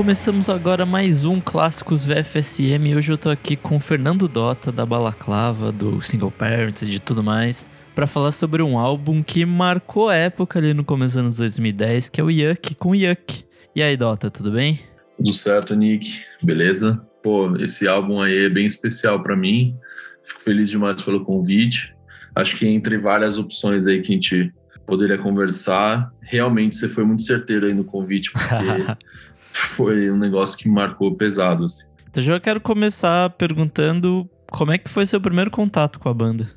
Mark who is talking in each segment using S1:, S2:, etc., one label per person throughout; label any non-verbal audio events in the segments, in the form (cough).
S1: começamos agora mais um Clássicos VFSM e hoje eu tô aqui com o Fernando Dota, da Balaclava, do Single Parents e de tudo mais, para falar sobre um álbum que marcou a época ali no começo dos anos 2010, que é o Yuck com Yuck. E aí, Dota, tudo bem?
S2: Tudo certo, Nick. Beleza? Pô, esse álbum aí é bem especial para mim. Fico feliz demais pelo convite. Acho que entre várias opções aí que a gente poderia conversar, realmente você foi muito certeiro aí no convite, porque (laughs) foi um negócio que marcou pesado. Assim.
S1: Então já quero começar perguntando como é que foi seu primeiro contato com a banda.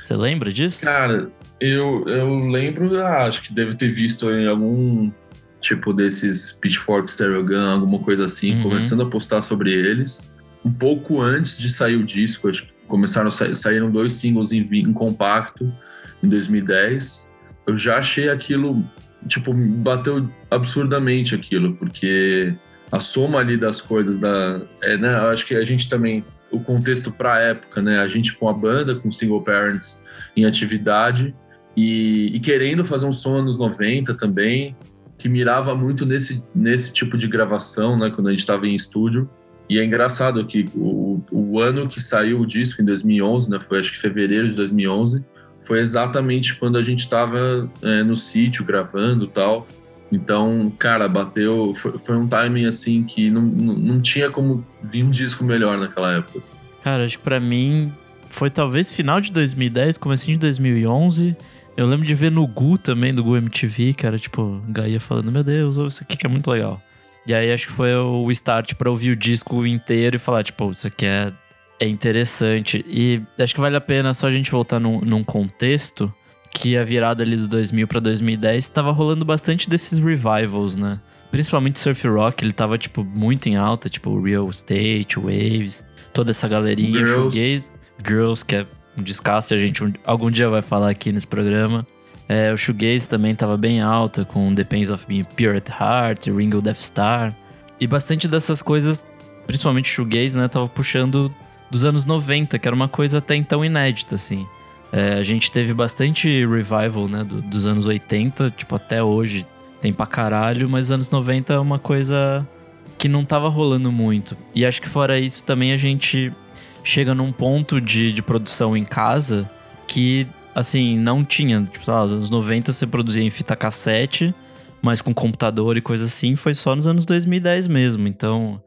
S1: Você lembra disso?
S2: Cara, eu, eu lembro, ah, acho que deve ter visto em algum tipo desses Pitchfork Stereo Gun, alguma coisa assim, uhum. começando a postar sobre eles. Um pouco antes de sair o disco, acho que começaram a sair, saíram dois singles em, em compacto em 2010. Eu já achei aquilo tipo, bateu absurdamente aquilo, porque a soma ali das coisas da. É, né, acho que a gente também. O contexto para a época, né? A gente com a banda, com single parents em atividade e, e, querendo fazer um som anos 90 também, que mirava muito nesse, nesse tipo de gravação, né? Quando a gente estava em estúdio. E é engraçado que o, o ano que saiu o disco, em 2011, né? Foi acho que fevereiro de 2011 foi exatamente quando a gente estava é, no sítio gravando tal. Então, cara, bateu. Foi, foi, um timing assim que não, não, não, tinha como vir um disco melhor naquela época. Assim.
S1: Cara, acho que pra mim foi talvez final de 2010, comecinho de 2011. Eu lembro de ver no Gu também, do Gu MTV, cara, tipo, Gaia falando: Meu Deus, isso aqui que é muito legal. E aí acho que foi o start para ouvir o disco inteiro e falar: Tipo, isso aqui é é interessante. E acho que vale a pena só a gente voltar num, num contexto que a virada ali do 2000 para 2010 estava rolando bastante desses revivals, né? Principalmente surf rock, ele tava tipo muito em alta, tipo Real Estate, Waves, toda essa galerinha, Girls, shoegaze, Girls que é um descasso, a gente um, algum dia vai falar aqui nesse programa. É, o shoegaze também tava bem alta com Depends of Being Pure at Heart, Ringo Death Star. E bastante dessas coisas, principalmente shoegaze, né, tava puxando dos anos 90, que era uma coisa até então inédita, assim. É, a gente teve bastante revival, né, do, dos anos 80, tipo, até hoje tem pra caralho, mas anos 90 é uma coisa que não tava rolando muito. E acho que fora isso também a gente chega num ponto de, de produção em casa que, assim, não tinha. Tipo, sei lá, nos anos 90 você produzia em fita cassete, mas com computador e coisa assim, foi só nos anos 2010 mesmo. Então,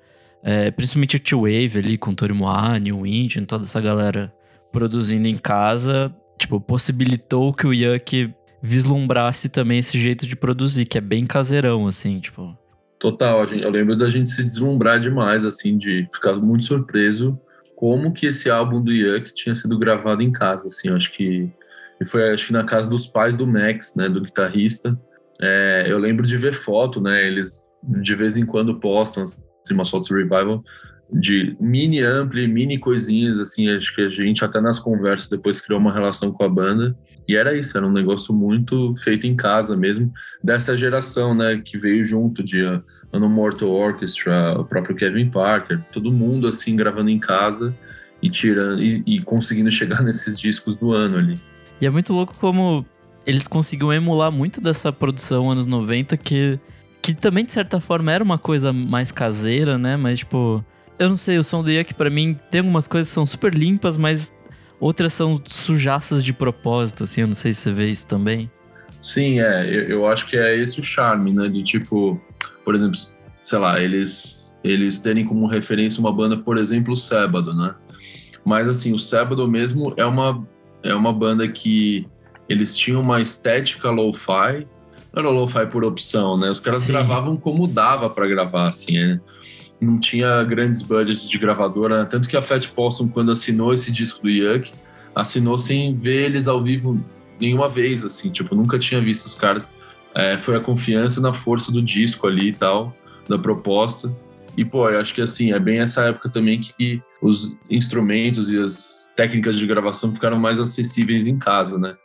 S1: é, principalmente o T-Wave ali, com Torimoa, New Engine, toda essa galera produzindo em casa, tipo, possibilitou que o Yuck vislumbrasse também esse jeito de produzir, que é bem caseirão, assim, tipo.
S2: Total, eu lembro da gente se deslumbrar demais, assim, de ficar muito surpreso como que esse álbum do Yuck tinha sido gravado em casa, assim, acho que foi acho que na casa dos pais do Max, né, do guitarrista. É, eu lembro de ver foto, né, eles de vez em quando postam fotos do Revival, de mini ampli, mini coisinhas, assim, acho que a gente até nas conversas depois criou uma relação com a banda, e era isso, era um negócio muito feito em casa mesmo, dessa geração, né, que veio junto de Ano Mortal Orchestra, o próprio Kevin Parker, todo mundo, assim, gravando em casa e tirando, e, e conseguindo chegar (laughs) nesses discos do ano ali.
S1: E é muito louco como eles conseguiram emular muito dessa produção anos 90 que que também, de certa forma, era uma coisa mais caseira, né? Mas, tipo, eu não sei, o som do Yuck, pra mim, tem algumas coisas que são super limpas, mas outras são sujaças de propósito, assim. Eu não sei se você vê isso também.
S2: Sim, é. Eu, eu acho que é esse o charme, né? De tipo, por exemplo, sei lá, eles, eles terem como referência uma banda, por exemplo, o Sábado, né? Mas, assim, o Sábado mesmo é uma, é uma banda que eles tinham uma estética lo-fi, era lo-fi por opção, né? Os caras Sim. gravavam como dava para gravar, assim, né? Não tinha grandes budgets de gravadora, né? tanto que a Fat Possum, quando assinou esse disco do Yuck, assinou sem ver eles ao vivo nenhuma vez, assim, tipo, nunca tinha visto os caras. É, foi a confiança na força do disco ali e tal, da proposta. E, pô, eu acho que, assim, é bem essa época também que os instrumentos e as técnicas de gravação ficaram mais acessíveis em casa, né?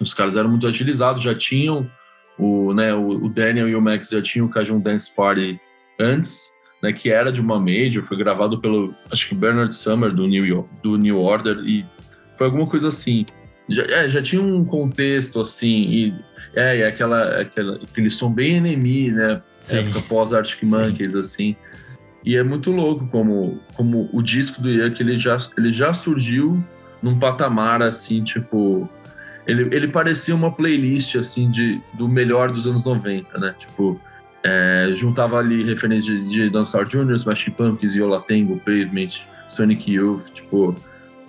S2: Os caras eram muito agilizados, já tinham o, né, o, Daniel e o Max já tinham o Cajun Dance Party antes, né, que era de uma major, foi gravado pelo, acho que Bernard Summer do New, York, do New Order, e foi alguma coisa assim. Já, é, já tinha um contexto, assim, e, é, e aquela, aquela, aquele som bem enemy, né? Sim. Época pós-Arctic Monkeys, assim. E é muito louco como, como o disco do Yuck, ele já, ele já surgiu num patamar, assim, tipo... Ele, ele parecia uma playlist, assim, de, do melhor dos anos 90, né? Tipo, é, juntava ali referências de, de Dinosaur Jr., Smashing Pumpkins, Yola Tango, Pavement, Sonic Youth, tipo...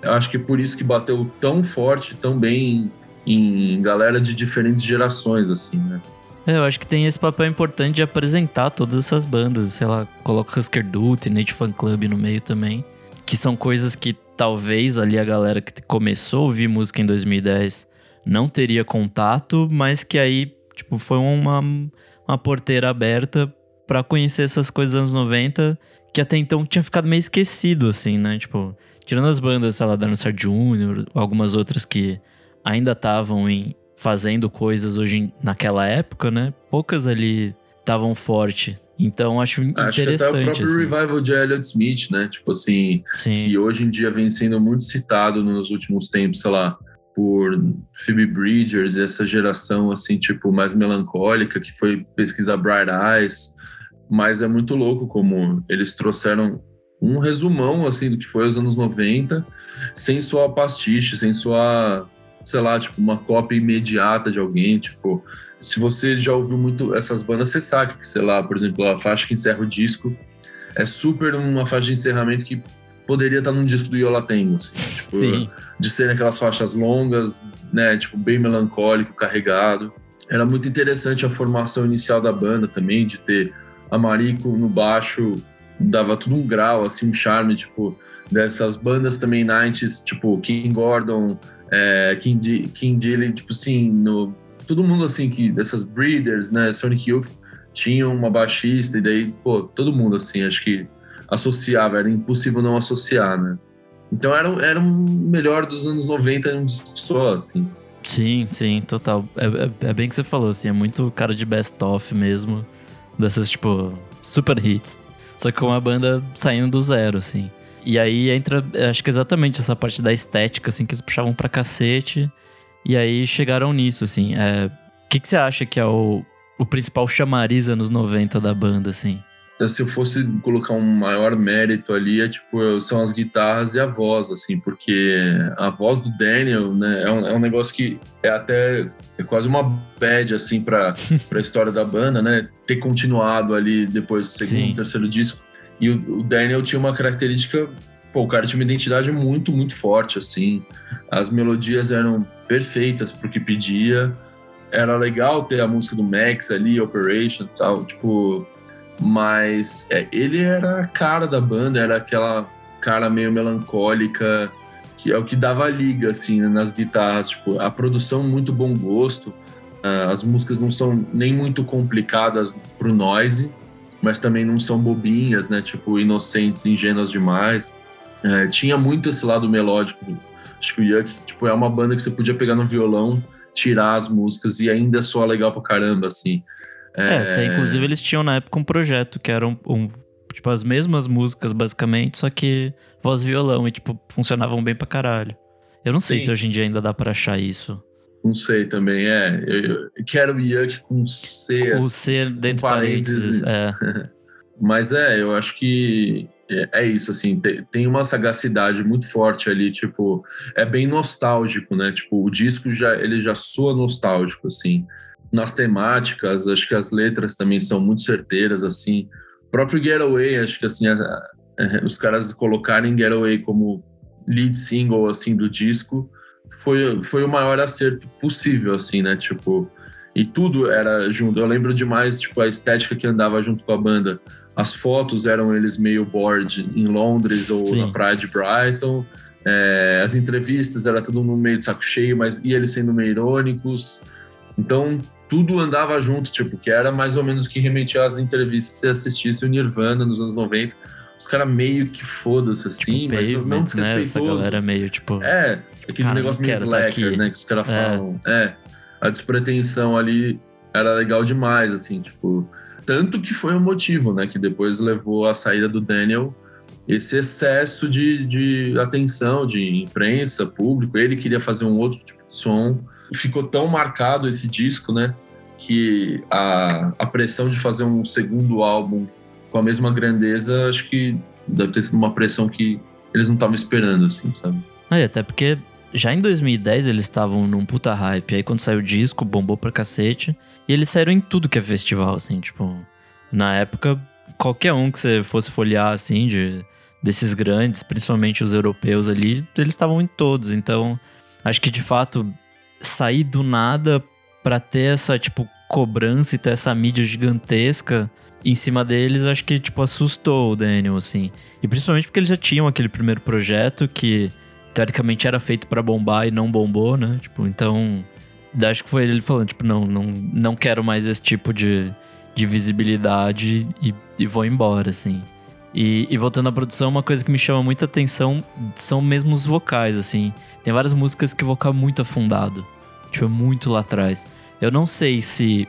S2: Eu acho que é por isso que bateu tão forte, tão bem em galera de diferentes gerações, assim, né?
S1: É, eu acho que tem esse papel importante de apresentar todas essas bandas, sei lá, coloca Husker Du, Teenage Fan Club no meio também, que são coisas que talvez ali a galera que começou a ouvir música em 2010 não teria contato, mas que aí, tipo, foi uma, uma porteira aberta para conhecer essas coisas dos anos 90 que até então tinha ficado meio esquecido, assim, né? Tipo, tirando as bandas, sei lá, Dinosaur Jr., algumas outras que ainda estavam em fazendo coisas hoje naquela época, né? Poucas ali estavam forte. Então acho, acho interessante. Acho que até o próprio
S2: assim. revival de Elliott Smith, né? Tipo assim, Sim. que hoje em dia vem sendo muito citado nos últimos tempos, sei lá, por Phoebe Bridgers, essa geração assim, tipo, mais melancólica, que foi pesquisar Bright Eyes. Mas é muito louco como eles trouxeram um resumão assim do que foi os anos 90, sem sua pastiche, sem sua sei lá, tipo, uma cópia imediata de alguém, tipo, se você já ouviu muito essas bandas, você sabe que, sei lá, por exemplo, a faixa que encerra o disco é super uma faixa de encerramento que poderia estar num disco do Yola Tengo, assim, tipo, Sim. de serem aquelas faixas longas, né, tipo, bem melancólico, carregado. Era muito interessante a formação inicial da banda também, de ter a Marico no baixo, dava tudo um grau, assim, um charme, tipo, dessas bandas também 90s, tipo King Gordon, é, King, King Dilly, tipo assim, no, todo mundo assim, que dessas breeders, né, Sonic Youth, tinham uma baixista, e daí, pô, todo mundo assim, acho que associava, era impossível não associar, né? Então era, era um melhor dos anos 90 um disco só, assim.
S1: Sim, sim, total. É, é, é bem que você falou, assim, é muito cara de best-of mesmo, dessas, tipo, super hits. Só que com uma banda saindo do zero, assim. E aí entra, acho que exatamente essa parte da estética, assim, que eles puxavam pra cacete. E aí chegaram nisso, assim. É, o que, que você acha que é o, o principal chamariz anos 90 da banda, assim?
S2: Se eu fosse colocar um maior mérito ali, é tipo, são as guitarras e a voz, assim, porque a voz do Daniel, né, é um, é um negócio que é até é quase uma bad, assim, pra, (laughs) pra história da banda, né? Ter continuado ali depois do segundo e terceiro disco e o, o Daniel tinha uma característica, pô, o cara tinha uma identidade muito, muito forte, assim. As melodias eram perfeitas pro que pedia. Era legal ter a música do Max ali, Operation e tal, tipo. Mas é, ele era a cara da banda, era aquela cara meio melancólica, que é o que dava liga, assim, né, nas guitarras. Tipo, a produção, muito bom gosto. Uh, as músicas não são nem muito complicadas pro noise mas também não são bobinhas, né? Tipo, inocentes, ingênuas demais. É, tinha muito esse lado melódico. Acho que o Yuck, tipo, é uma banda que você podia pegar no violão, tirar as músicas e ainda soar legal pra caramba, assim.
S1: É, é até, inclusive eles tinham na época um projeto que era um, um, tipo, as mesmas músicas, basicamente, só que voz violão e, tipo, funcionavam bem pra caralho. Eu não sei Sim. se hoje em dia ainda dá para achar isso.
S2: Não sei também, é. Eu, eu quero Yuck com C.
S1: O assim, C dentro de parênteses. parênteses é. (laughs)
S2: Mas é, eu acho que é, é isso, assim, tem, tem, uma sagacidade muito forte ali, tipo, é bem nostálgico, né? Tipo, o disco já, ele já soa nostálgico, assim. Nas temáticas, acho que as letras também são muito certeiras, assim. O próprio Getaway, acho que, assim, os caras colocarem Getaway como lead single, assim, do disco, foi, foi o maior acerto possível, assim, né? Tipo, e tudo era junto. Eu lembro demais, tipo, a estética que andava junto com a banda. As fotos eram eles meio board em Londres ou Sim. na praia de Brighton. É, as entrevistas era tudo no meio de saco cheio, mas e eles sendo meio irônicos. Então, tudo andava junto, tipo, que era mais ou menos o que remetia às entrevistas se assistisse o Nirvana nos anos 90. Os caras meio que foda-se assim, tipo, mas não, não desrespeitoso. Né? Essa
S1: galera meio, tipo...
S2: É, Aquele Cara, negócio meio slacker, né? Que os caras é. falam. É. A despretensão ali era legal demais, assim, tipo. Tanto que foi o um motivo, né? Que depois levou a saída do Daniel esse excesso de, de atenção, de imprensa, público. Ele queria fazer um outro tipo de som. Ficou tão marcado esse disco, né? Que a, a pressão de fazer um segundo álbum com a mesma grandeza, acho que deve ter sido uma pressão que eles não estavam esperando, assim, sabe?
S1: É, até porque já em 2010 eles estavam num puta hype. Aí quando saiu o disco, bombou pra cacete. E eles saíram em tudo que é festival, assim, tipo. Na época, qualquer um que você fosse folhear, assim, de, desses grandes, principalmente os europeus ali, eles estavam em todos. Então, acho que de fato, sair do nada pra ter essa, tipo, cobrança e ter essa mídia gigantesca em cima deles, acho que, tipo, assustou o Daniel, assim. E principalmente porque eles já tinham aquele primeiro projeto que, teoricamente, era feito para bombar e não bombou, né? Tipo, então. Acho que foi ele falando, tipo, não, não, não quero mais esse tipo de, de visibilidade e, e vou embora, assim. E, e, voltando à produção, uma coisa que me chama muita atenção são mesmo os vocais, assim. Tem várias músicas que o vocal é muito afundado. Tipo, é muito lá atrás. Eu não sei se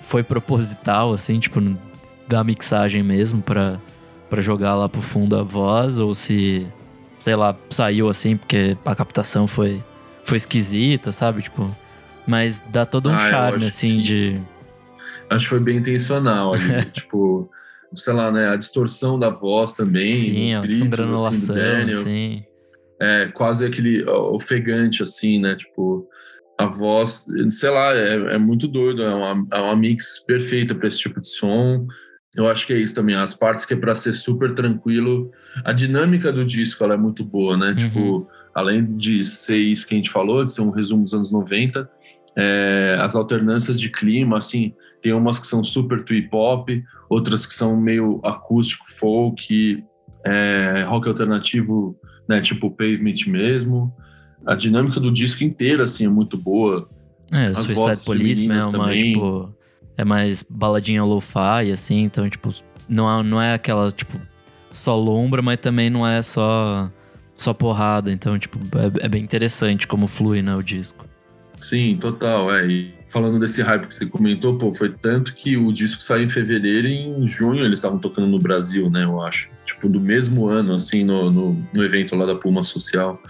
S1: foi proposital, assim, tipo, da mixagem mesmo para para jogar lá pro fundo a voz ou se sei lá, saiu assim porque a captação foi foi esquisita, sabe? Tipo, mas dá todo um ah, charme assim que... de
S2: acho que foi bem intencional ali, (laughs) tipo, sei lá, né, a distorção da voz também,
S1: sim, os gritos, granulação, assim, do Daniel. Sim.
S2: É, quase aquele ofegante assim, né, tipo, a voz, sei lá, é, é muito doido, é uma, é uma mix perfeita para esse tipo de som. Eu acho que é isso também. As partes que é para ser super tranquilo. A dinâmica do disco ela é muito boa, né? Uhum. Tipo, além de ser isso que a gente falou, de ser um resumo dos anos 90, é, as alternâncias de clima, assim, tem umas que são super twee pop, outras que são meio acústico, folk, é, rock alternativo, né? Tipo pavement mesmo. A dinâmica do disco inteiro, assim, é muito boa.
S1: É, as Suicide Police, né? Uma, também. Tipo é mais baladinha lo-fi, assim, então, tipo, não é, não é aquela, tipo, só lombra, mas também não é só, só porrada. Então, tipo, é, é bem interessante como flui, né, o disco.
S2: Sim, total, é. E falando desse hype que você comentou, pô, foi tanto que o disco saiu em fevereiro e em junho eles estavam tocando no Brasil, né, eu acho. Tipo, do mesmo ano, assim, no, no, no evento lá da Puma Social,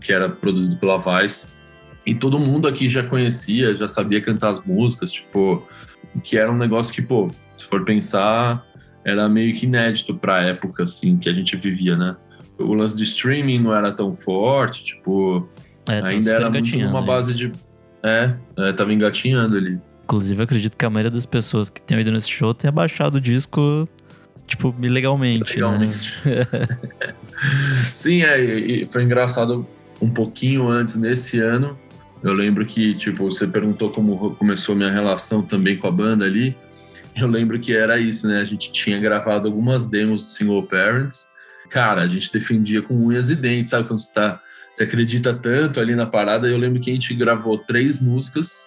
S2: que era produzido pela Vice. E todo mundo aqui já conhecia, já sabia cantar as músicas, tipo, que era um negócio que, pô, se for pensar, era meio que inédito pra época, assim, que a gente vivia, né? O lance de streaming não era tão forte, tipo, é, ainda era muito numa né? base de. É, é, tava engatinhando ali.
S1: Inclusive, acredito que a maioria das pessoas que tenham ido nesse show tenha baixado o disco, tipo, ilegalmente. Legalmente. Né? (laughs)
S2: Sim, é, foi engraçado um pouquinho antes, nesse ano, eu lembro que, tipo, você perguntou como começou a minha relação também com a banda ali. Eu lembro que era isso, né? A gente tinha gravado algumas demos do Single Parents. Cara, a gente defendia com unhas e dentes, sabe? Quando você tá. Você acredita tanto ali na parada. Eu lembro que a gente gravou três músicas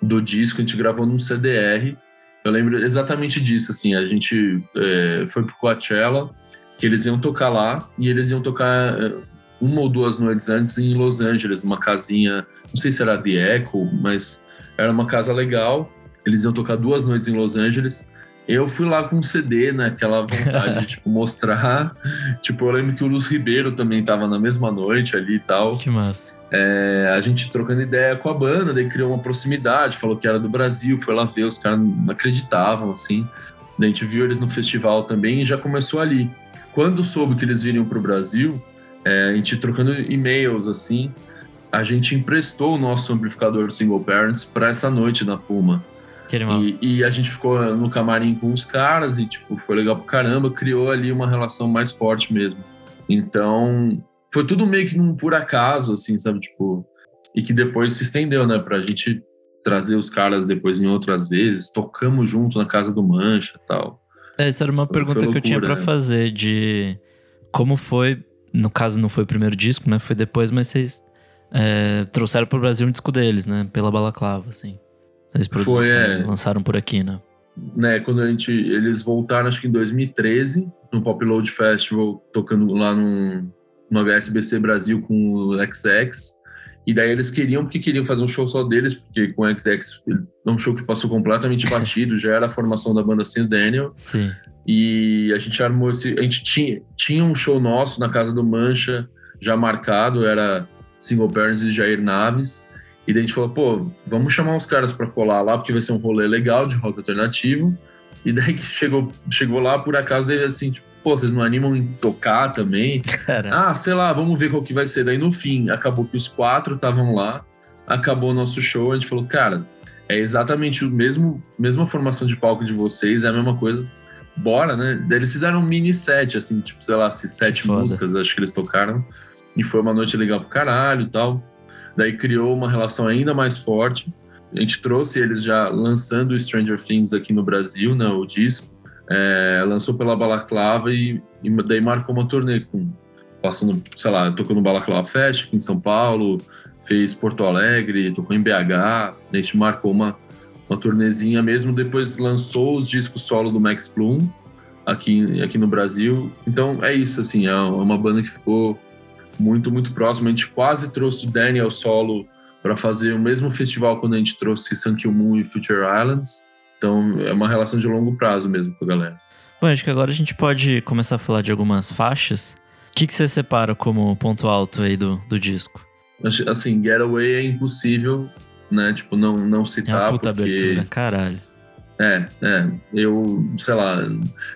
S2: do disco, a gente gravou num CDR. Eu lembro exatamente disso, assim. A gente é, foi pro Coachella, que eles iam tocar lá, e eles iam tocar é, uma ou duas noites antes em Los Angeles, uma casinha, não sei se era The Echo, mas era uma casa legal. Eles iam tocar duas noites em Los Angeles. Eu fui lá com um CD, né? Aquela vontade de (laughs) tipo, mostrar. Tipo, eu lembro que o Luz Ribeiro também tava na mesma noite ali e tal.
S1: Que massa.
S2: É, a gente trocando ideia com a banda, daí criou uma proximidade, falou que era do Brasil, foi lá ver, os caras não acreditavam, assim. Daí a gente viu eles no festival também e já começou ali. Quando soube que eles viriam para o Brasil, é, a gente trocando e-mails assim, a gente emprestou o nosso amplificador Single Parents para essa noite na Puma. E, e, a gente ficou no camarim com os caras e, tipo, foi legal pra caramba, criou ali uma relação mais forte mesmo. Então, foi tudo meio que num por acaso, assim, sabe? Tipo, e que depois se estendeu, né, pra gente trazer os caras depois em outras vezes, tocamos junto na casa do Mancha e tal.
S1: Essa era uma foi, pergunta foi loucura, que eu tinha para né? fazer, de como foi no caso, não foi o primeiro disco, né? Foi depois, mas vocês é, trouxeram pro Brasil um disco deles, né? Pela Balaclava, assim. Vocês
S2: foi, é...
S1: lançaram por aqui, né?
S2: Né, quando a gente... Eles voltaram, acho que em 2013, no Pop Load Festival, tocando lá no, no HSBC Brasil com o XX. E daí eles queriam, porque queriam fazer um show só deles, porque com o XX é um show que passou completamente batido, já era a formação da banda o Daniel.
S1: Sim.
S2: E a gente armou esse. A gente tinha, tinha um show nosso na casa do Mancha já marcado, era Single Parents e Jair Naves. E daí a gente falou, pô, vamos chamar os caras para colar lá, porque vai ser um rolê legal de rock alternativo. E daí que chegou, chegou lá, por acaso, ele assim, tipo, pô, vocês não animam em tocar também? Ah, sei lá, vamos ver qual que vai ser. Daí no fim, acabou que os quatro estavam lá, acabou o nosso show, a gente falou, cara, é exatamente o mesmo, mesma formação de palco de vocês, é a mesma coisa. Bora, né? Daí eles fizeram um mini set, assim, tipo, sei lá, se sete Foda. músicas, acho que eles tocaram. E foi uma noite legal pro caralho e tal. Daí criou uma relação ainda mais forte. A gente trouxe eles já lançando Stranger Things aqui no Brasil, né, o disco. É, lançou pela Balaclava e, e, daí marcou uma turnê com passando, sei lá, tocou no Balaclava Fest aqui em São Paulo, fez Porto Alegre, tocou em BH. A gente marcou uma uma turnezinha mesmo, depois lançou os discos solo do Max Plum aqui, aqui no Brasil. Então é isso, assim, é uma banda que ficou muito, muito próxima. A gente quase trouxe o Daniel solo para fazer o mesmo festival quando a gente trouxe Sun Kill Moon e Future Islands. Então é uma relação de longo prazo mesmo com a galera.
S1: Bom, acho que agora a gente pode começar a falar de algumas faixas. O que, que você separa como ponto alto aí do, do disco?
S2: Assim, Getaway é impossível, né? Tipo, não, não citar. É uma puta porque... abertura,
S1: caralho.
S2: É, é. Eu, sei lá,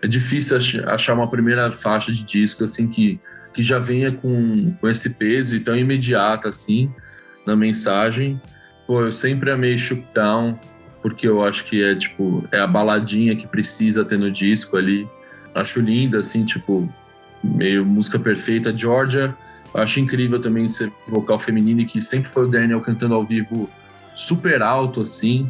S2: é difícil achar uma primeira faixa de disco assim que que já venha com, com esse peso e tão imediata assim na mensagem. Pô, eu sempre amei Shook Down, porque eu acho que é tipo, é a baladinha que precisa ter no disco ali. Acho linda, assim, tipo, meio música perfeita. Georgia, eu acho incrível também ser vocal feminino que sempre foi o Daniel cantando ao vivo super alto, assim.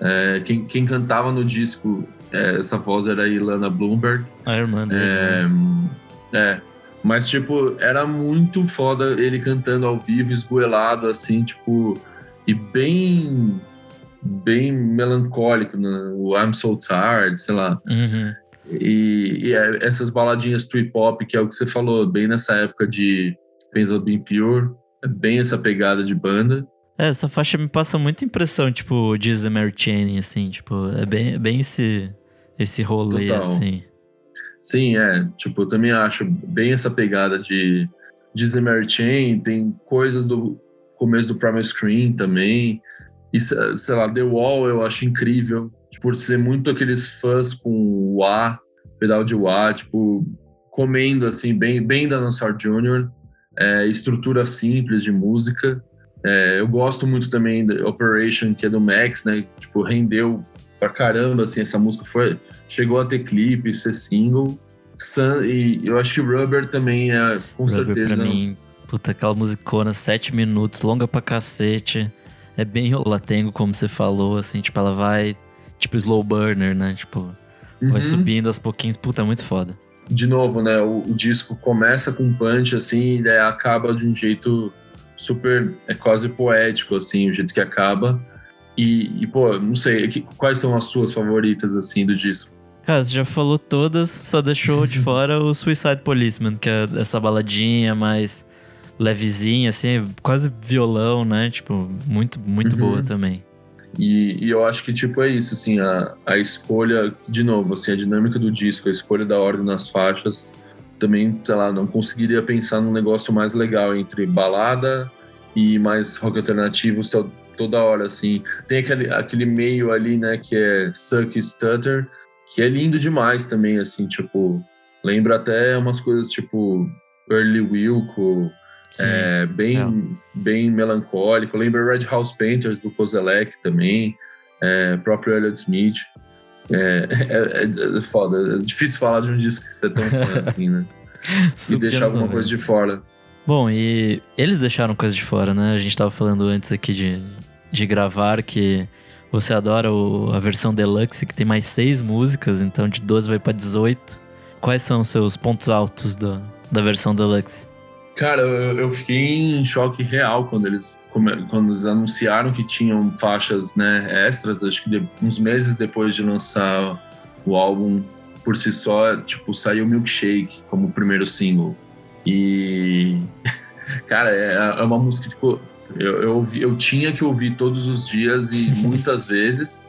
S2: É, quem, quem cantava no disco, é, essa voz era a Ilana Bloomberg.
S1: A irmã dele.
S2: É, né? é, mas, tipo, era muito foda ele cantando ao vivo, esgoelado, assim, tipo, e bem. Bem melancólico, né? o I'm So Tired, sei lá.
S1: Uhum.
S2: E, e, é, essas baladinhas trip hop, que é o que você falou, bem nessa época de Pencil Being Pure, é bem essa pegada de banda.
S1: É, essa faixa me passa muita impressão, tipo, de Mary Chain, assim, tipo, é bem, é bem esse, esse rolê, Total. assim.
S2: Sim, é. Tipo, eu também acho bem essa pegada de Disney Mary Chain, tem coisas do começo do Primal Screen também. E, sei lá, The Wall eu acho incrível, por ser muito aqueles fãs com o A, pedal de wah, tipo, comendo, assim, bem, bem da Nassar Jr., é, estrutura simples de música. É, eu gosto muito também da Operation, que é do Max, né? Tipo, rendeu pra caramba, assim, essa música foi chegou a ter clipe, ser single. Sun, e eu acho que Rubber também é, com Rubber certeza.
S1: Pra mim, puta, aquela musicona, sete minutos, longa pra cacete. É bem latengo, como você falou, assim, tipo, ela vai, tipo, slow burner, né? Tipo, uhum. vai subindo aos pouquinhos, puta, muito foda.
S2: De novo, né? O, o disco começa com punch, assim, e daí acaba de um jeito super, é quase poético, assim, o jeito que acaba. E, e pô, não sei, quais são as suas favoritas, assim, do disco?
S1: Cara, você já falou todas, só deixou de (laughs) fora o Suicide Policeman, que é essa baladinha mais levezinha, assim, quase violão, né? Tipo, muito, muito uhum. boa também.
S2: E, e, eu acho que, tipo, é isso, assim, a, a escolha, de novo, assim, a dinâmica do disco, a escolha da ordem nas faixas, também, sei lá, não conseguiria pensar num negócio mais legal entre balada e mais rock alternativo toda hora, assim. Tem aquele, aquele meio ali, né, que é Suck Stutter, que é lindo demais também, assim, tipo, lembra até umas coisas tipo Early Wilco, é, bem, é. bem melancólico, lembra Red House Painters do Kozelek também, é, próprio Elliot Smith. É, é, é, é, foda, é difícil falar de um disco que você é tão fã (laughs) assim, né? e deixar alguma coisa de fora.
S1: Bom, e eles deixaram coisa de fora, né? A gente tava falando antes aqui de, de gravar que você adora o, a versão deluxe, que tem mais seis músicas, então de 12 vai para 18. Quais são os seus pontos altos da, da versão deluxe?
S2: Cara, eu, eu fiquei em choque real quando eles, quando eles anunciaram que tinham faixas né, extras, acho que de, uns meses depois de lançar o álbum por si só, tipo, saiu Milkshake como primeiro single. E, (laughs) cara, é, é uma música que ficou eu, eu, eu tinha que ouvir todos os dias e (laughs) muitas vezes.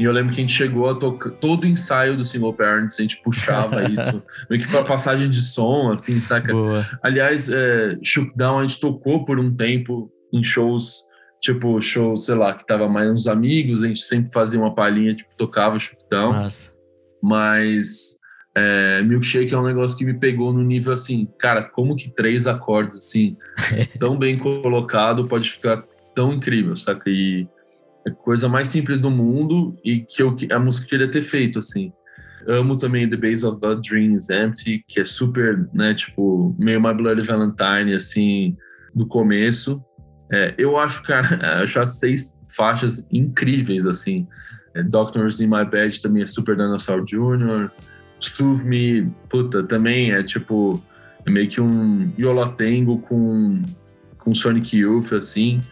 S2: E eu lembro que a gente chegou a tocar todo o ensaio do Single Parents, a gente puxava (laughs) isso, meio que pra passagem de som, assim, saca?
S1: Boa.
S2: Aliás, é, Shook Down a gente tocou por um tempo em shows, tipo, shows, sei lá, que tava mais uns amigos, a gente sempre fazia uma palhinha, tipo, tocava Shook Down.
S1: Massa.
S2: Mas é, Milkshake é um negócio que me pegou no nível assim, cara, como que três acordes, assim, (laughs) tão bem colocado, pode ficar tão incrível, saca? E a coisa mais simples do mundo e que eu, a música queria ter feito, assim. Amo também The Base of the Dreams Empty, que é super, né, tipo, meio My Bloody Valentine, assim, do começo. É, eu acho, cara, (laughs) acho as seis faixas incríveis, assim. É, Doctors in My Bed também é super Dinosaur Jr., Soothe Me, puta, também é tipo, é meio que um Yolotengo com, com Sonic Youth, assim.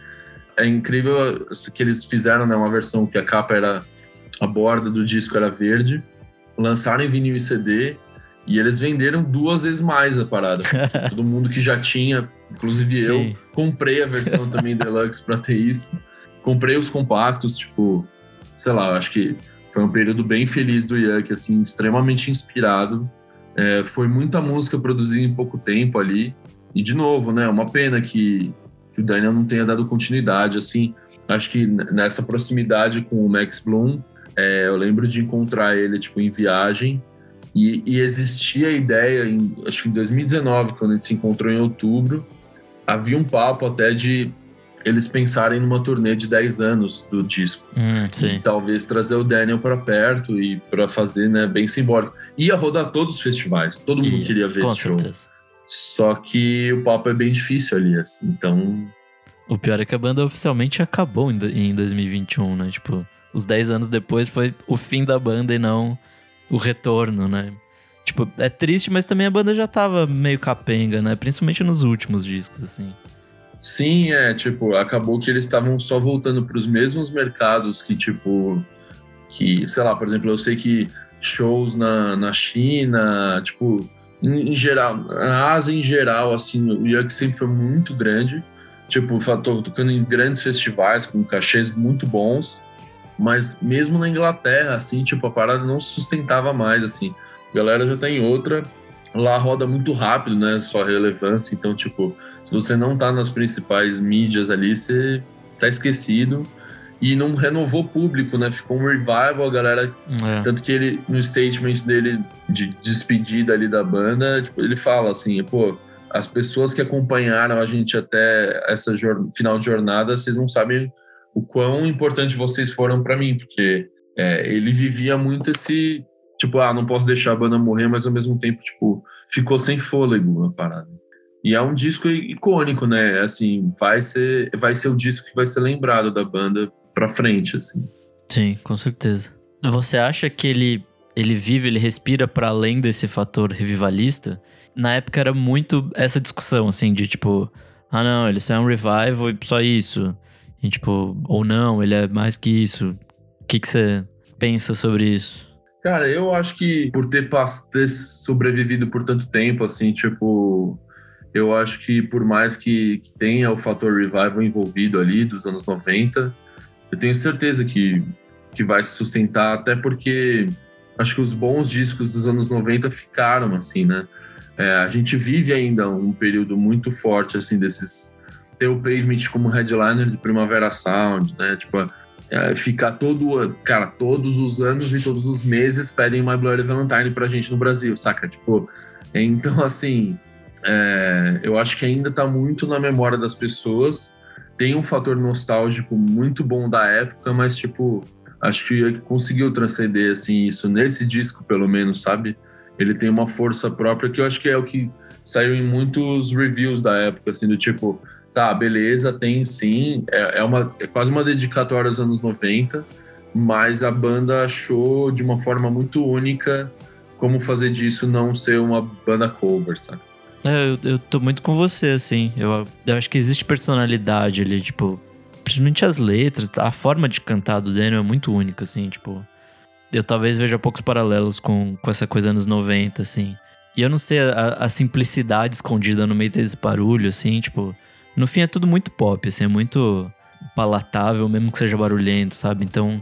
S2: É incrível que eles fizeram, né, uma versão que a capa era, a borda do disco era verde, lançaram em vinil e CD, e eles venderam duas vezes mais a parada. (laughs) Todo mundo que já tinha, inclusive
S1: Sim.
S2: eu, comprei a versão (laughs) também deluxe pra ter isso. Comprei os compactos, tipo, sei lá, acho que foi um período bem feliz do Yuck, assim, extremamente inspirado. É, foi muita música produzida em pouco tempo ali. E, de novo, né, uma pena que, que o Daniel não tenha dado continuidade, assim. Acho que nessa proximidade com o Max Bloom, é, eu lembro de encontrar ele, tipo, em viagem. E, e existia a ideia, em, acho que em 2019, quando a gente se encontrou em outubro, havia um papo até de eles pensarem numa turnê de 10 anos do disco.
S1: Hum, sim.
S2: E talvez trazer o Daniel para perto e para fazer, né, bem simbólico. Ia rodar todos os festivais, todo mundo
S1: Ia,
S2: queria ver esse show. Só que o papo é bem difícil ali, assim. Então,
S1: O pior é que a banda oficialmente acabou em 2021, né? Tipo, os 10 anos depois foi o fim da banda e não o retorno, né? Tipo, é triste, mas também a banda já tava meio capenga, né? Principalmente nos últimos discos, assim.
S2: sim, é, tipo, acabou que eles estavam só voltando para os mesmos mercados que, tipo, que, sei lá, por exemplo, eu sei que shows na, na China, tipo, em, em geral, na Ásia em geral, assim, o Yuck sempre foi muito grande. Tipo, fa- tô tocando em grandes festivais com cachês muito bons, mas mesmo na Inglaterra, assim, tipo, a parada não se sustentava mais, assim. A galera já tá em outra, lá roda muito rápido, né, sua relevância, então, tipo, se você não tá nas principais mídias ali, você tá esquecido. E não renovou público, né? Ficou um revival, a galera
S1: É.
S2: tanto que ele, no statement dele de despedida ali da banda, tipo, ele fala assim, pô, as pessoas que acompanharam a gente até essa final de jornada, vocês não sabem o quão importante vocês foram pra mim, porque é, ele vivia muito esse, tipo, ah, não posso deixar a banda morrer, mas ao mesmo tempo, tipo, ficou sem fôlego a parada. E é um disco icônico, né? Assim, vai ser, vai ser o disco que vai ser lembrado da banda pra frente, assim.
S1: Sim, com certeza. Você acha que ele, ele vive, ele respira para além desse fator revivalista? Na época era muito essa discussão, assim, de tipo, ah não, ele só é um revival e só isso. E tipo, ou não, ele é mais que isso. O que, que você pensa sobre isso?
S2: Cara, eu acho que por ter, ter sobrevivido por tanto tempo, assim, tipo, eu acho que por mais que, que tenha o fator revival envolvido ali dos anos 90, eu tenho certeza que, que vai se sustentar, até porque acho que os bons discos dos anos 90 ficaram, assim, né? É, a gente vive ainda um período muito forte, assim, desses. Ter o Pavement como headliner de Primavera Sound, né? Tipo, é, ficar todo cara, todos os anos e todos os meses pedem My Bloody Valentine pra gente no Brasil, saca? Tipo, então assim, é, eu acho que ainda tá muito na memória das pessoas. Tem um fator nostálgico muito bom da época, mas tipo, acho que ele conseguiu transcender assim isso nesse disco, pelo menos, sabe? Ele tem uma força própria que eu acho que é o que saiu em muitos reviews da época, assim, do tipo, tá, beleza, tem sim, é, é, uma, é quase uma dedicatória aos anos 90, mas a banda achou de uma forma muito única como fazer disso não ser uma banda cover, sabe?
S1: É, eu, eu tô muito com você, assim. Eu, eu acho que existe personalidade ali, tipo, principalmente as letras, a forma de cantar do Daniel é muito única, assim, tipo. Eu talvez veja poucos paralelos com, com essa coisa anos 90, assim. E eu não sei a, a simplicidade escondida no meio desse barulho, assim, tipo. No fim é tudo muito pop, assim, é muito palatável, mesmo que seja barulhento, sabe? Então,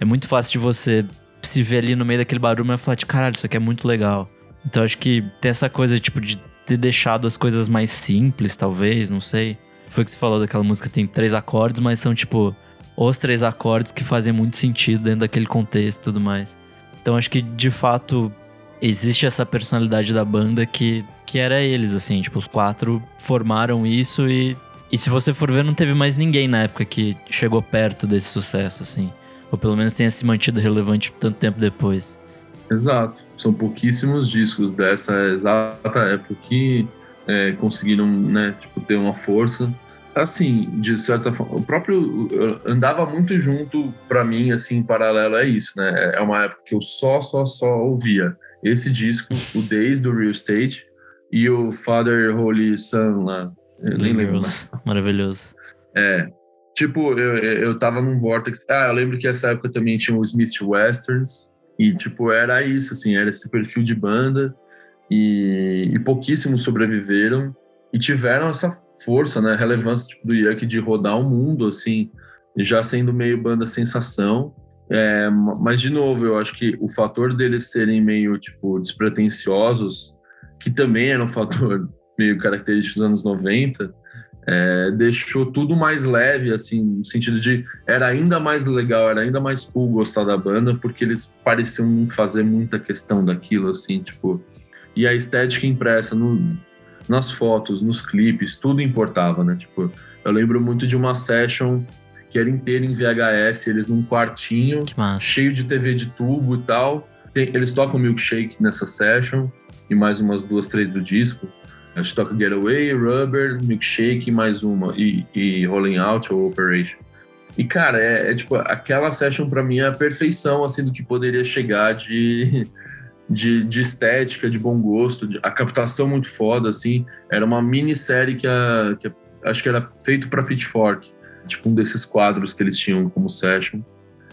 S1: é muito fácil de você se ver ali no meio daquele barulho e falar de caralho, isso aqui é muito legal. Então acho que tem essa coisa, tipo, de ter deixado as coisas mais simples, talvez, não sei. Foi que você falou daquela música tem três acordes, mas são, tipo, os três acordes que fazem muito sentido dentro daquele contexto e tudo mais. Então acho que, de fato, existe essa personalidade da banda que, que era eles, assim. Tipo, os quatro formaram isso e... E se você for ver, não teve mais ninguém na época que chegou perto desse sucesso, assim. Ou pelo menos tenha se mantido relevante tanto tempo depois.
S2: Exato. São pouquíssimos discos dessa exata época que é, conseguiram né, tipo, ter uma força. Assim, de certa forma, o próprio andava muito junto para mim, assim, em paralelo é isso, né? É uma época que eu só, só, só ouvia esse disco, o Days do Real Estate e o Father Holy Son lá.
S1: Eu nem lembro. Maravilhoso. (laughs)
S2: É, Tipo, eu, eu tava num Vortex. Ah, eu lembro que essa época também tinha os Smith Westerns. E, tipo, era isso, assim, era esse perfil de banda. E, e pouquíssimos sobreviveram. E tiveram essa força, né? Relevância tipo, do Yuck de rodar o mundo, assim, já sendo meio banda sensação. É, mas, de novo, eu acho que o fator deles serem meio, tipo, despretensiosos, que também era um fator meio característico dos anos 90, é, deixou tudo mais leve, assim, no sentido de era ainda mais legal, era ainda mais cool gostar da banda, porque eles pareciam fazer muita questão daquilo, assim, tipo. E a estética impressa no, nas fotos, nos clipes, tudo importava, né? Tipo, eu lembro muito de uma session que era inteira em VHS, eles num quartinho, cheio de TV de tubo e tal. Tem, eles tocam milkshake nessa session e mais umas duas, três do disco. Que toca Getaway, Rubber, Milkshake mais uma. E, e Rolling Out ou Operation. E, cara, é, é, tipo, aquela session pra mim é a perfeição, assim, do que poderia chegar de, de, de estética, de bom gosto, de, a captação muito foda, assim. Era uma minissérie que, a, que a, acho que era feito pra Pitchfork, tipo, um desses quadros que eles tinham como session.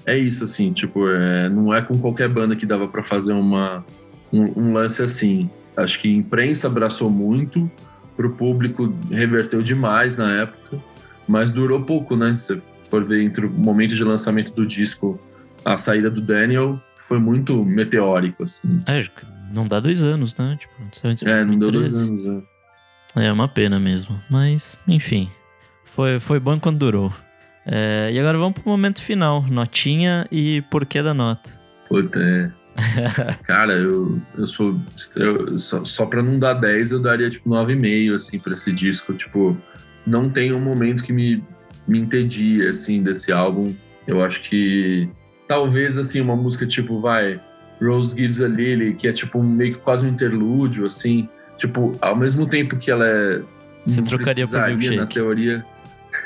S2: É isso, assim, tipo, é, não é com qualquer banda que dava para fazer uma, um, um lance assim. Acho que a imprensa abraçou muito, para o público reverteu demais na época, mas durou pouco, né? Se for ver entre o momento de lançamento do disco, a saída do Daniel foi muito meteórico, assim.
S1: É, não dá dois anos, né? Tipo,
S2: é, não deu dois anos,
S1: é. É uma pena mesmo, mas enfim, foi, foi bom quando durou. É, e agora vamos pro momento final, notinha e porquê da nota.
S2: Puta, é. (laughs) Cara, eu, eu sou. Eu, só, só pra não dar 10, eu daria tipo 9,5 assim pra esse disco. Tipo, não tem um momento que me, me entedia assim desse álbum. Eu acho que talvez assim, uma música tipo, vai, Rose Gives a Lily, que é tipo meio que quase um interlúdio, assim. Tipo, ao mesmo tempo que ela é.
S1: Você trocaria por milkshake.
S2: na teoria.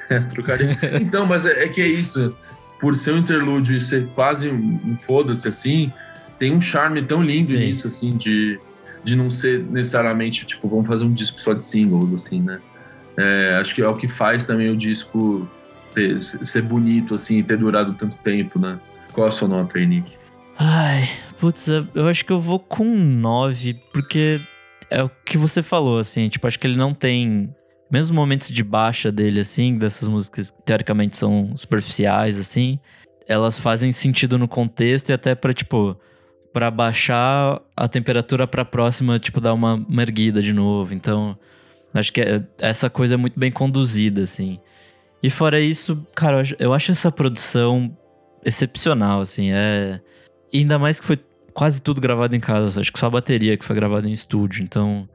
S2: (laughs) Trocaria. então, mas é, é, que é isso. Por ser um interlúdio e ser quase um, um foda-se assim, tem um charme tão lindo Sim. nisso, assim, de, de não ser necessariamente, tipo, vamos fazer um disco só de singles, assim, né? É, acho que é o que faz também o disco ter, ser bonito, assim, e ter durado tanto tempo, né? Qual a sua nota aí, Nick?
S1: Ai, putz, eu acho que eu vou com 9, porque é o que você falou, assim, tipo, acho que ele não tem. Mesmo momentos de baixa dele, assim, dessas músicas que teoricamente são superficiais, assim, elas fazem sentido no contexto e até pra, tipo, para baixar a temperatura para próxima, tipo, dar uma, uma erguida de novo. Então, acho que é, essa coisa é muito bem conduzida, assim. E fora isso, cara, eu acho essa produção excepcional, assim. É. Ainda mais que foi quase tudo gravado em casa. Acho que só a bateria que foi gravada em estúdio. Então,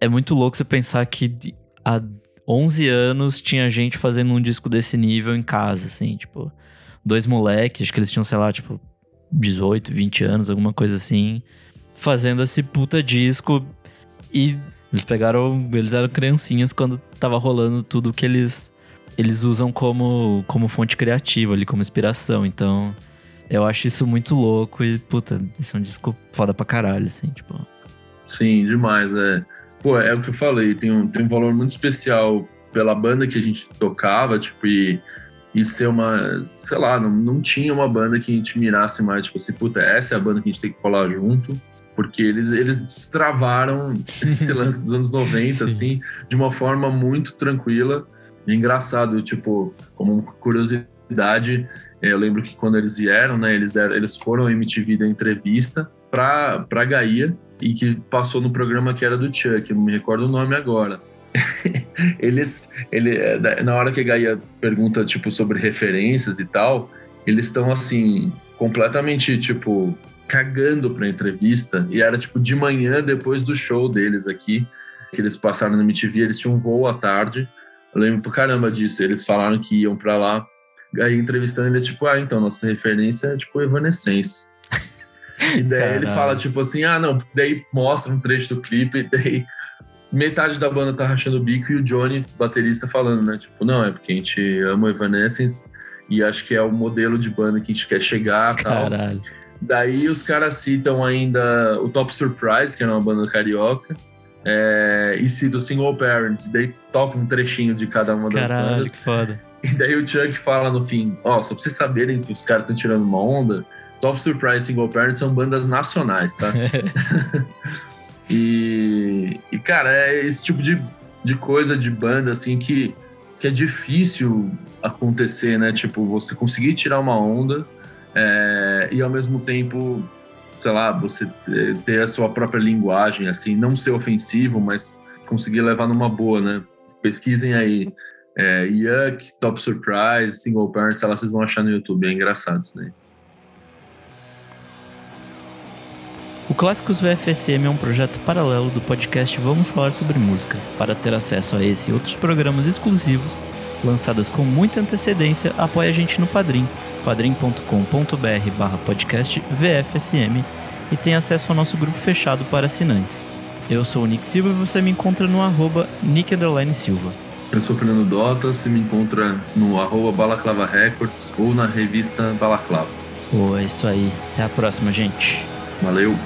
S1: é muito louco você pensar que há 11 anos tinha gente fazendo um disco desse nível em casa, assim, tipo, dois moleques, acho que eles tinham, sei lá, tipo, 18, 20 anos, alguma coisa assim, fazendo esse puta disco. E eles pegaram. Eles eram criancinhas quando tava rolando tudo que eles. Eles usam como, como fonte criativa ali, como inspiração. Então, eu acho isso muito louco e, puta, esse é um disco foda pra caralho, assim, tipo.
S2: Sim, demais, é. Pô, é o que eu falei, tem um, tem um valor muito especial pela banda que a gente tocava, tipo, e e ser uma, sei lá, não, não tinha uma banda que a gente mirasse mais, tipo assim, puta, essa é a banda que a gente tem que colar junto, porque eles, eles destravaram (laughs) esse lance dos anos 90, assim, de uma forma muito tranquila e engraçado, tipo, como curiosidade, é, eu lembro que quando eles vieram, né, eles, deram, eles foram ao MTV da entrevista para pra Gaia e que passou no programa que era do Chuck, não me recordo o nome agora. (laughs) eles, ele, é, na hora que a Gaia pergunta, tipo, sobre referências e tal, eles estão, assim, completamente, tipo, cagando pra entrevista. E era, tipo, de manhã, depois do show deles aqui, que eles passaram no MTV, eles tinham um voo à tarde. Eu lembro pra caramba disso. Eles falaram que iam pra lá. Aí, entrevistando eles, tipo, ah, então, nossa referência é, tipo, Evanescence. (laughs) E daí Caralho. ele fala, tipo assim, ah, não, daí mostra um trecho do clipe, e (laughs) daí metade da banda tá rachando o bico e o Johnny, baterista, falando, né? Tipo, não, é porque a gente ama o Evanescence e acho que é o modelo de banda que a gente quer chegar
S1: Caralho.
S2: tal. Daí os caras citam ainda o Top Surprise, que era uma banda carioca, é, e citam o Single Parents, daí toca um trechinho de cada uma das
S1: Caralho,
S2: bandas.
S1: que foda.
S2: E daí o Chuck fala no fim, ó, oh, só pra vocês saberem que os caras estão tirando uma onda, Top Surprise e Single Parents são bandas nacionais, tá? (laughs) E, e, cara, é esse tipo de, de coisa de banda, assim, que, que é difícil acontecer, né? Tipo, você conseguir tirar uma onda é, e ao mesmo tempo, sei lá, você ter a sua própria linguagem, assim, não ser ofensivo, mas conseguir levar numa boa, né? Pesquisem aí. É, Yuck, Top Surprise, Single Parents, sei lá, vocês vão achar no YouTube, é engraçado isso daí.
S1: Clássicos VFSM é um projeto paralelo do podcast Vamos Falar sobre Música. Para ter acesso a esse e outros programas exclusivos, lançados com muita antecedência, apoie a gente no Padrim, padrim.com.br barra podcast VFSM e tem acesso ao nosso grupo fechado para assinantes. Eu sou o Nick Silva e você me encontra no arroba Nick Silva.
S2: Eu sou Fernando Dota, você me encontra no arroba Balaclava Records ou na revista Balaclava.
S1: Pô, é isso aí. Até a próxima, gente.
S2: Valeu!